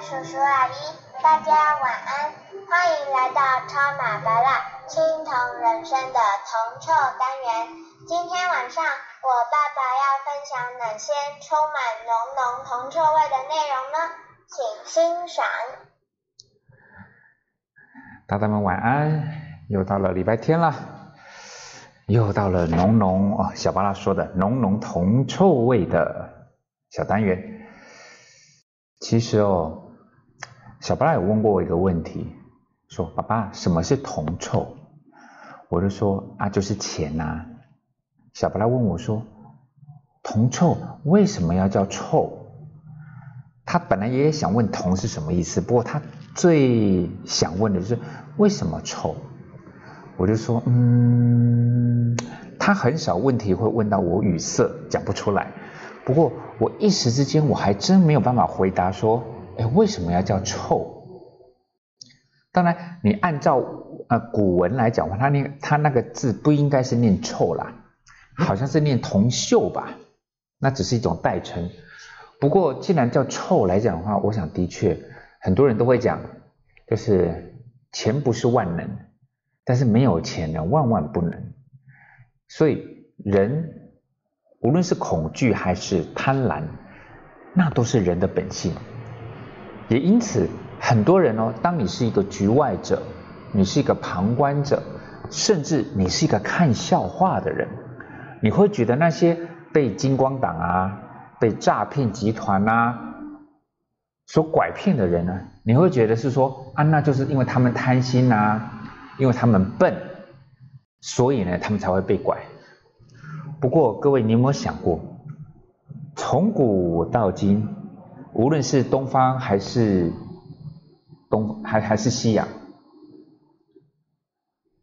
叔叔阿姨，大家晚安，欢迎来到超马白蜡青铜人生的铜臭单元。今天晚上我爸爸要分享哪些充满浓浓铜臭味的内容呢？请欣赏。大家们晚安，又到了礼拜天了，又到了浓浓哦，小巴拉说的浓浓铜臭味的小单元。其实哦，小巴拉有问过我一个问题，说：“爸爸，什么是铜臭？”我就说：“啊，就是钱呐。”小巴拉问我说：“铜臭为什么要叫臭？”他本来也想问“铜”是什么意思，不过他最想问的是为什么臭。我就说：“嗯，他很少问题会问到我语塞，讲不出来。”不过我一时之间我还真没有办法回答说，为什么要叫臭？当然，你按照呃古文来讲话，它那它那个字不应该是念臭啦，好像是念铜锈吧？那只是一种代称。不过既然叫臭来讲的话，我想的确很多人都会讲，就是钱不是万能，但是没有钱呢万万不能。所以人。无论是恐惧还是贪婪，那都是人的本性。也因此，很多人哦，当你是一个局外者，你是一个旁观者，甚至你是一个看笑话的人，你会觉得那些被金光党啊、被诈骗集团啊所拐骗的人呢，你会觉得是说啊，那就是因为他们贪心啊，因为他们笨，所以呢，他们才会被拐。不过，各位，你有没有想过，从古到今，无论是东方还是东还还是西洋，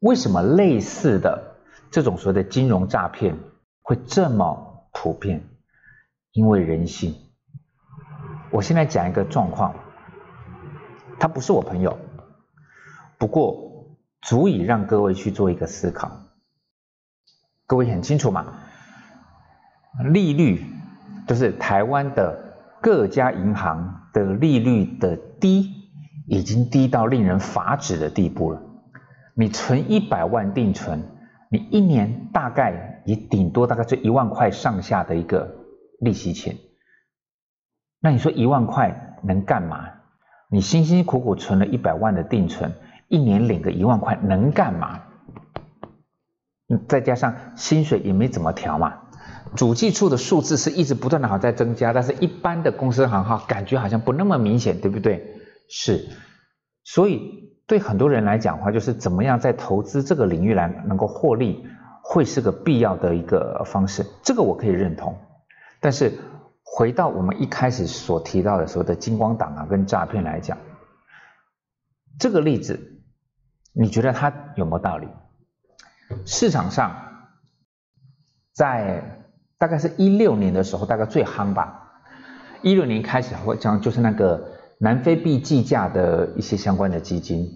为什么类似的这种所谓的金融诈骗会这么普遍？因为人性。我现在讲一个状况，他不是我朋友，不过足以让各位去做一个思考。各位很清楚嘛？利率就是台湾的各家银行的利率的低，已经低到令人发指的地步了。你存一百万定存，你一年大概也顶多大概就一万块上下的一个利息钱。那你说一万块能干嘛？你辛辛苦苦存了一百万的定存，一年领个一万块能干嘛？再加上薪水也没怎么调嘛。主计处的数字是一直不断的好在增加，但是一般的公司行号感觉好像不那么明显，对不对？是，所以对很多人来讲的话，就是怎么样在投资这个领域来能够获利，会是个必要的一个方式，这个我可以认同。但是回到我们一开始所提到的所谓的金光党啊跟诈骗来讲，这个例子，你觉得它有没有道理？市场上在。大概是一六年的时候，大概最夯吧。一六年开始会讲，就是那个南非币计价的一些相关的基金，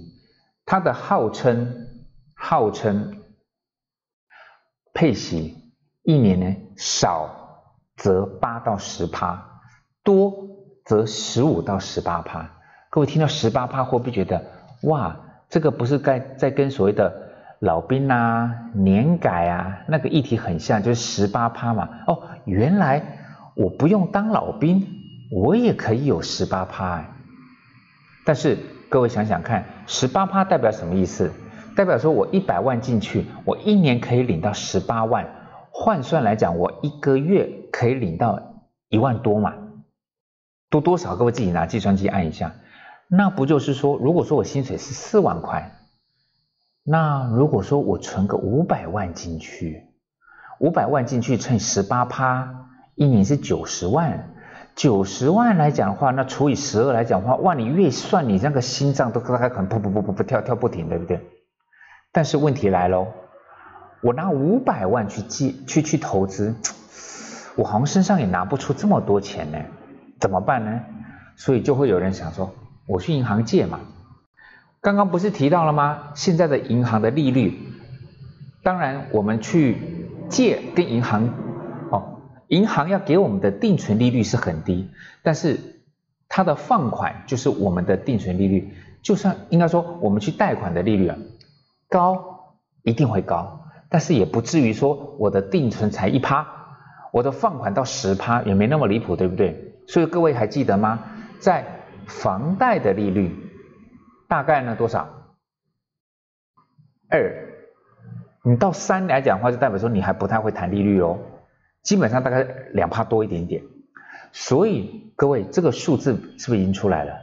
它的号称号称配息一年呢少则八到十趴，多则十五到十八趴。各位听到十八趴，会不会觉得哇，这个不是在在跟所谓的？老兵啊，年改啊，那个议题很像，就是十八趴嘛。哦，原来我不用当老兵，我也可以有十八趴哎。但是各位想想看，十八趴代表什么意思？代表说我一百万进去，我一年可以领到十八万，换算来讲，我一个月可以领到一万多嘛？多多少？各位自己拿计算机按一下。那不就是说，如果说我薪水是四万块？那如果说我存个五百万进去，五百万进去乘十八趴，一年是九十万。九十万来讲的话，那除以十二来讲的话，哇，你越算你那个心脏都大概可能噗噗噗噗噗跳跳不停，对不对？但是问题来喽，我拿五百万去借去去投资，我好像身上也拿不出这么多钱呢，怎么办呢？所以就会有人想说，我去银行借嘛。刚刚不是提到了吗？现在的银行的利率，当然我们去借跟银行，哦，银行要给我们的定存利率是很低，但是它的放款就是我们的定存利率，就算应该说我们去贷款的利率啊，高一定会高，但是也不至于说我的定存才一趴，我的放款到十趴也没那么离谱，对不对？所以各位还记得吗？在房贷的利率大概呢多少？二，你到三来讲的话，就代表说你还不太会谈利率哦，基本上大概两趴多一点点。所以各位，这个数字是不是已经出来了？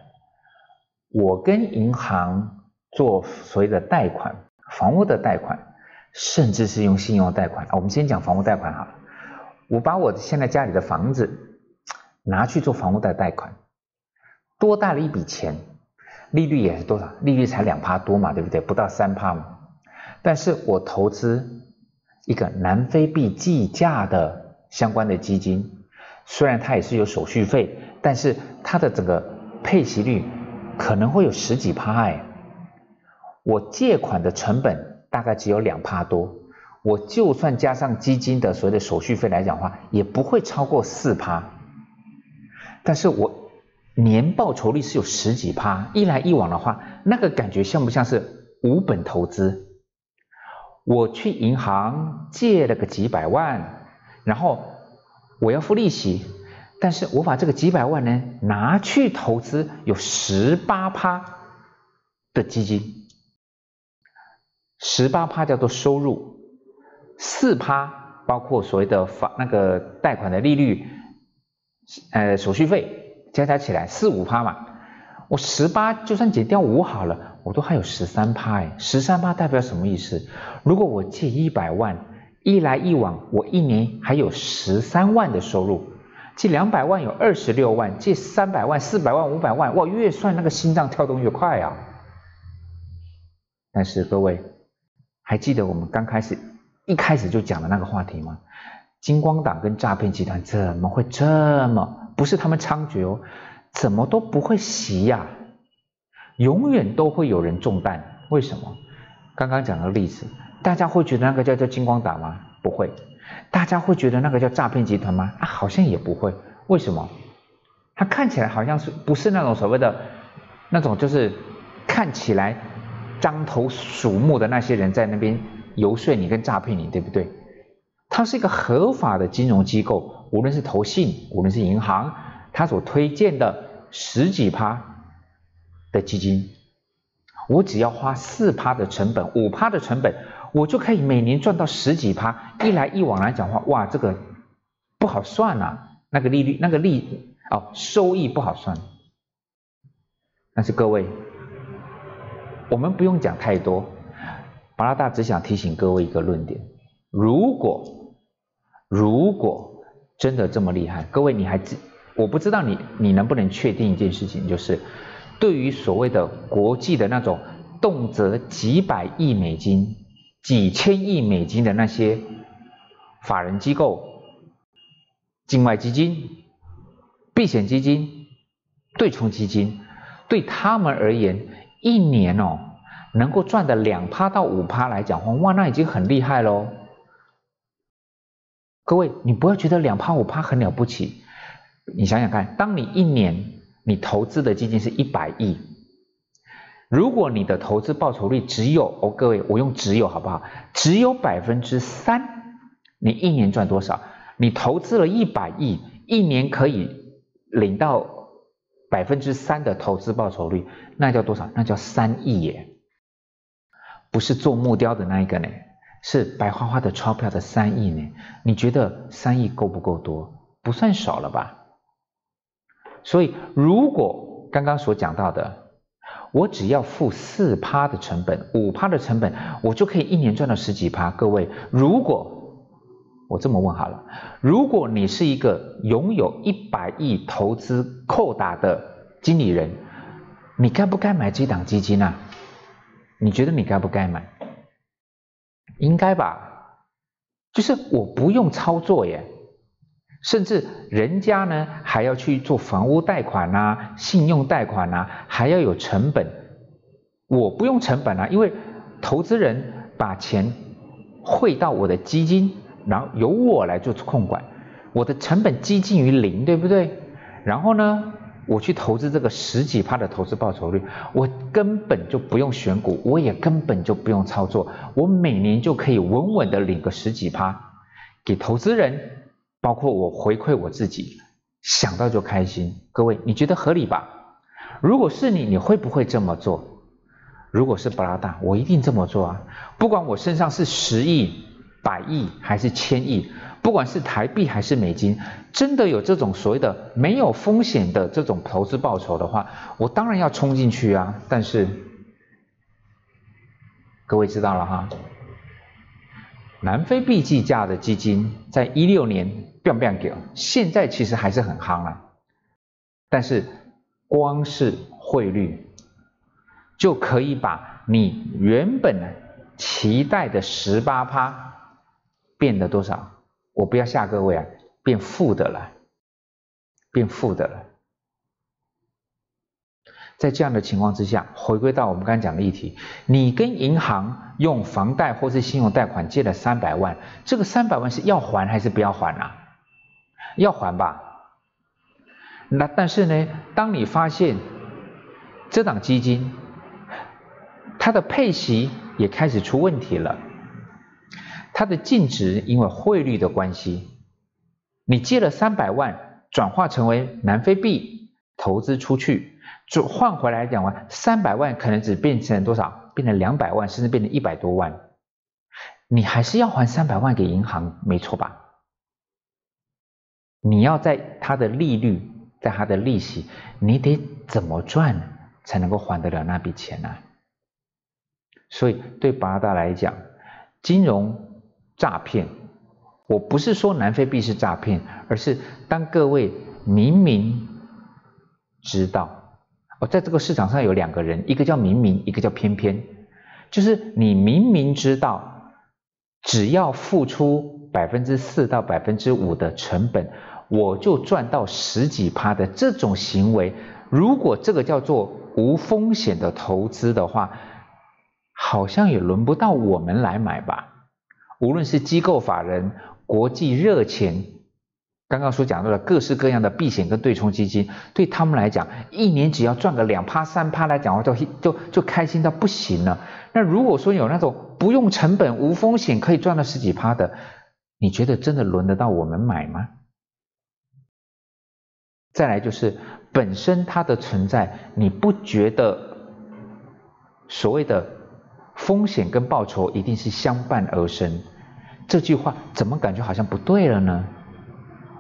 我跟银行做所谓的贷款，房屋的贷款，甚至是用信用贷款。我们先讲房屋贷款哈，我把我现在家里的房子拿去做房屋的贷款，多大了一笔钱，利率也是多少？利率才两趴多嘛，对不对？不到三趴嘛。但是我投资一个南非币计价的相关的基金。虽然它也是有手续费，但是它的整个配息率可能会有十几趴哎。我借款的成本大概只有两趴多，我就算加上基金的所谓的手续费来讲的话，也不会超过四趴。但是我年报酬率是有十几趴，一来一往的话，那个感觉像不像是无本投资？我去银行借了个几百万，然后。我要付利息，但是我把这个几百万呢拿去投资，有十八趴的基金，十八趴叫做收入，四趴包括所谓的房那个贷款的利率，呃手续费加加起来四五趴嘛，我十八就算减掉五好了，我都还有十三趴哎，十三趴代表什么意思？如果我借一百万。一来一往，我一年还有十三万的收入，借两百万有二十六万，借三百万、四百万、五百万，哇，越算那个心脏跳动越快啊！但是各位还记得我们刚开始一开始就讲的那个话题吗？金光党跟诈骗集团怎么会这么不是他们猖獗哦？怎么都不会袭呀？永远都会有人中弹，为什么？刚刚讲的例子。大家会觉得那个叫做金光党吗？不会。大家会觉得那个叫诈骗集团吗？啊，好像也不会。为什么？他看起来好像是不是那种所谓的那种就是看起来獐头鼠目的那些人在那边游说你跟诈骗你，对不对？它是一个合法的金融机构，无论是投信，无论是银行，它所推荐的十几趴的基金，我只要花四趴的成本，五趴的成本。我就可以每年赚到十几趴，一来一往来讲话，哇，这个不好算呐，那个利率，那个利哦，收益不好算。但是各位，我们不用讲太多，巴拉大只想提醒各位一个论点：如果如果真的这么厉害，各位你还知，我不知道你你能不能确定一件事情，就是对于所谓的国际的那种动辄几百亿美金。几千亿美金的那些法人机构、境外基金、避险基金、对冲基金，对他们而言，一年哦能够赚的两趴到五趴来讲，哇，那已经很厉害喽。各位，你不要觉得两趴五趴很了不起，你想想看，当你一年你投资的基金是一百亿。如果你的投资报酬率只有哦，各位，我用只有好不好？只有百分之三，你一年赚多少？你投资了一百亿，一年可以领到百分之三的投资报酬率，那叫多少？那叫三亿耶！不是做木雕的那一个呢，是白花花的钞票的三亿呢。你觉得三亿够不够多？不算少了吧？所以，如果刚刚所讲到的。我只要付四趴的成本，五趴的成本，我就可以一年赚到十几趴。各位，如果我这么问好了，如果你是一个拥有一百亿投资扣打的经理人，你该不该买这档基金呢？你觉得你该不该买？应该吧，就是我不用操作耶。甚至人家呢还要去做房屋贷款呐、信用贷款呐，还要有成本。我不用成本啊，因为投资人把钱汇到我的基金，然后由我来做控管，我的成本接近于零，对不对？然后呢，我去投资这个十几趴的投资报酬率，我根本就不用选股，我也根本就不用操作，我每年就可以稳稳的领个十几趴，给投资人，包括我回馈我自己，想到就开心。各位，你觉得合理吧？如果是你，你会不会这么做？如果是布拉达，我一定这么做啊！不管我身上是十亿、百亿还是千亿。不管是台币还是美金，真的有这种所谓的没有风险的这种投资报酬的话，我当然要冲进去啊！但是各位知道了哈，南非币计价的基金在一六年 biang biang 给，现在其实还是很夯啊。但是光是汇率就可以把你原本期待的十八趴变得多少？我不要吓各位啊，变负的了，变负的了。在这样的情况之下，回归到我们刚才讲的议题，你跟银行用房贷或是信用贷款借了三百万，这个三百万是要还还是不要还啊？要还吧。那但是呢，当你发现这档基金它的配息也开始出问题了。它的净值因为汇率的关系，你借了三百万，转化成为南非币投资出去，转换回来讲完三百万可能只变成多少？变成两百万，甚至变成一百多万，你还是要还三百万给银行，没错吧？你要在它的利率，在它的利息，你得怎么赚才能够还得了那笔钱呢？所以对八大来讲，金融。诈骗，我不是说南非币是诈骗，而是当各位明明知道，哦，在这个市场上有两个人，一个叫明明，一个叫偏偏，就是你明明知道，只要付出百分之四到百分之五的成本，我就赚到十几趴的这种行为，如果这个叫做无风险的投资的话，好像也轮不到我们来买吧。无论是机构法人、国际热钱，刚刚所讲到的各式各样的避险跟对冲基金，对他们来讲，一年只要赚个两趴三趴来讲话，就就就开心到不行了。那如果说有那种不用成本、无风险可以赚到十几趴的，你觉得真的轮得到我们买吗？再来就是本身它的存在，你不觉得所谓的？风险跟报酬一定是相伴而生，这句话怎么感觉好像不对了呢？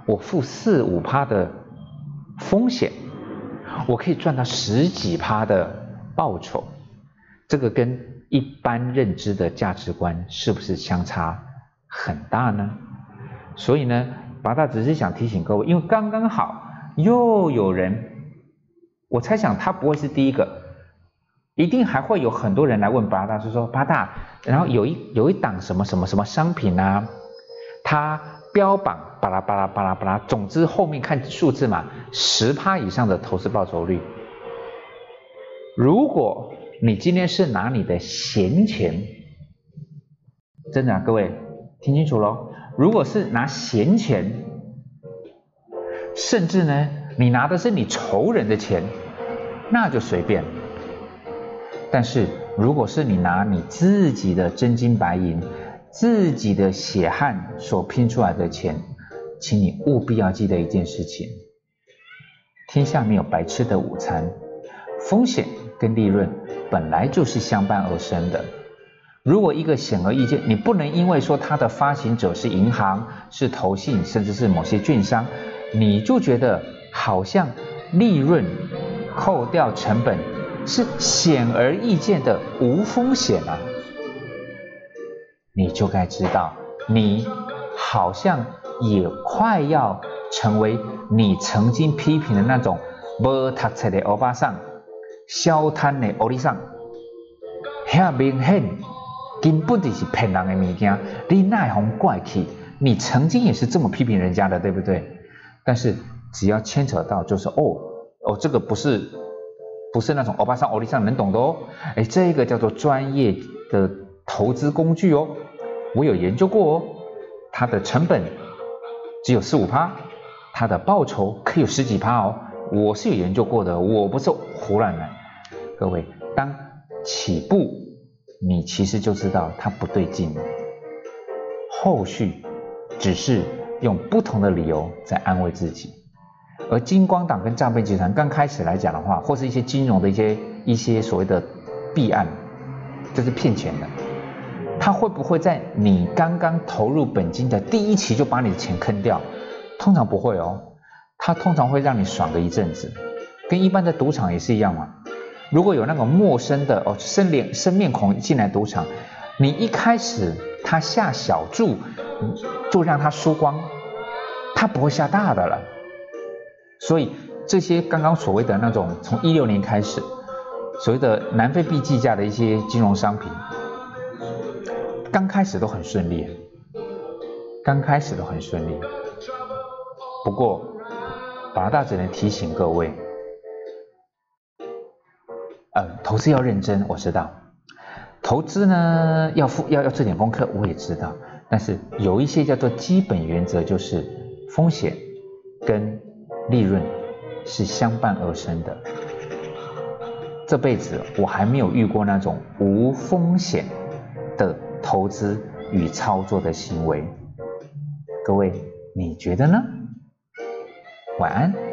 我付四五趴的风险，我可以赚到十几趴的报酬，这个跟一般认知的价值观是不是相差很大呢？所以呢，八大只是想提醒各位，因为刚刚好又有人，我猜想他不会是第一个。一定还会有很多人来问八大，是说八大，然后有一有一档什么什么什么商品啊，它标榜巴拉巴拉巴拉巴拉，总之后面看数字嘛，十趴以上的投资报酬率。如果你今天是拿你的闲钱，真的啊，各位听清楚喽，如果是拿闲钱，甚至呢，你拿的是你仇人的钱，那就随便。但是，如果是你拿你自己的真金白银、自己的血汗所拼出来的钱，请你务必要记得一件事情：天下没有白吃的午餐，风险跟利润本来就是相伴而生的。如果一个显而易见，你不能因为说它的发行者是银行、是投信，甚至是某些券商，你就觉得好像利润扣掉成本。是显而易见的无风险啊，你就该知道，你好像也快要成为你曾经批评的那种无读册的欧巴桑、消摊的欧里桑，很明显根本就是骗人的物件，你奈何怪气？你曾经也是这么批评人家的，对不对？但是只要牵扯到，就是哦哦，这个不是。不是那种欧巴桑、欧丽桑能懂的哦，哎，这个叫做专业的投资工具哦，我有研究过哦，它的成本只有四五趴，它的报酬可有十几趴哦，我是有研究过的，我不是胡乱来。各位，当起步，你其实就知道它不对劲。了，后续只是用不同的理由在安慰自己。而金光党跟诈骗集团刚开始来讲的话，或是一些金融的一些一些所谓的弊案，就是骗钱的，他会不会在你刚刚投入本金的第一期就把你的钱坑掉？通常不会哦，他通常会让你爽个一阵子，跟一般的赌场也是一样嘛。如果有那种陌生的哦生脸生面孔进来赌场，你一开始他下小注，就让他输光，他不会下大的了。所以这些刚刚所谓的那种从一六年开始，所谓的南非币计价的一些金融商品，刚开始都很顺利，刚开始都很顺利。不过，法大只能提醒各位，呃，投资要认真，我知道，投资呢要付要要做点功课，我也知道，但是有一些叫做基本原则，就是风险跟利润是相伴而生的。这辈子我还没有遇过那种无风险的投资与操作的行为，各位你觉得呢？晚安。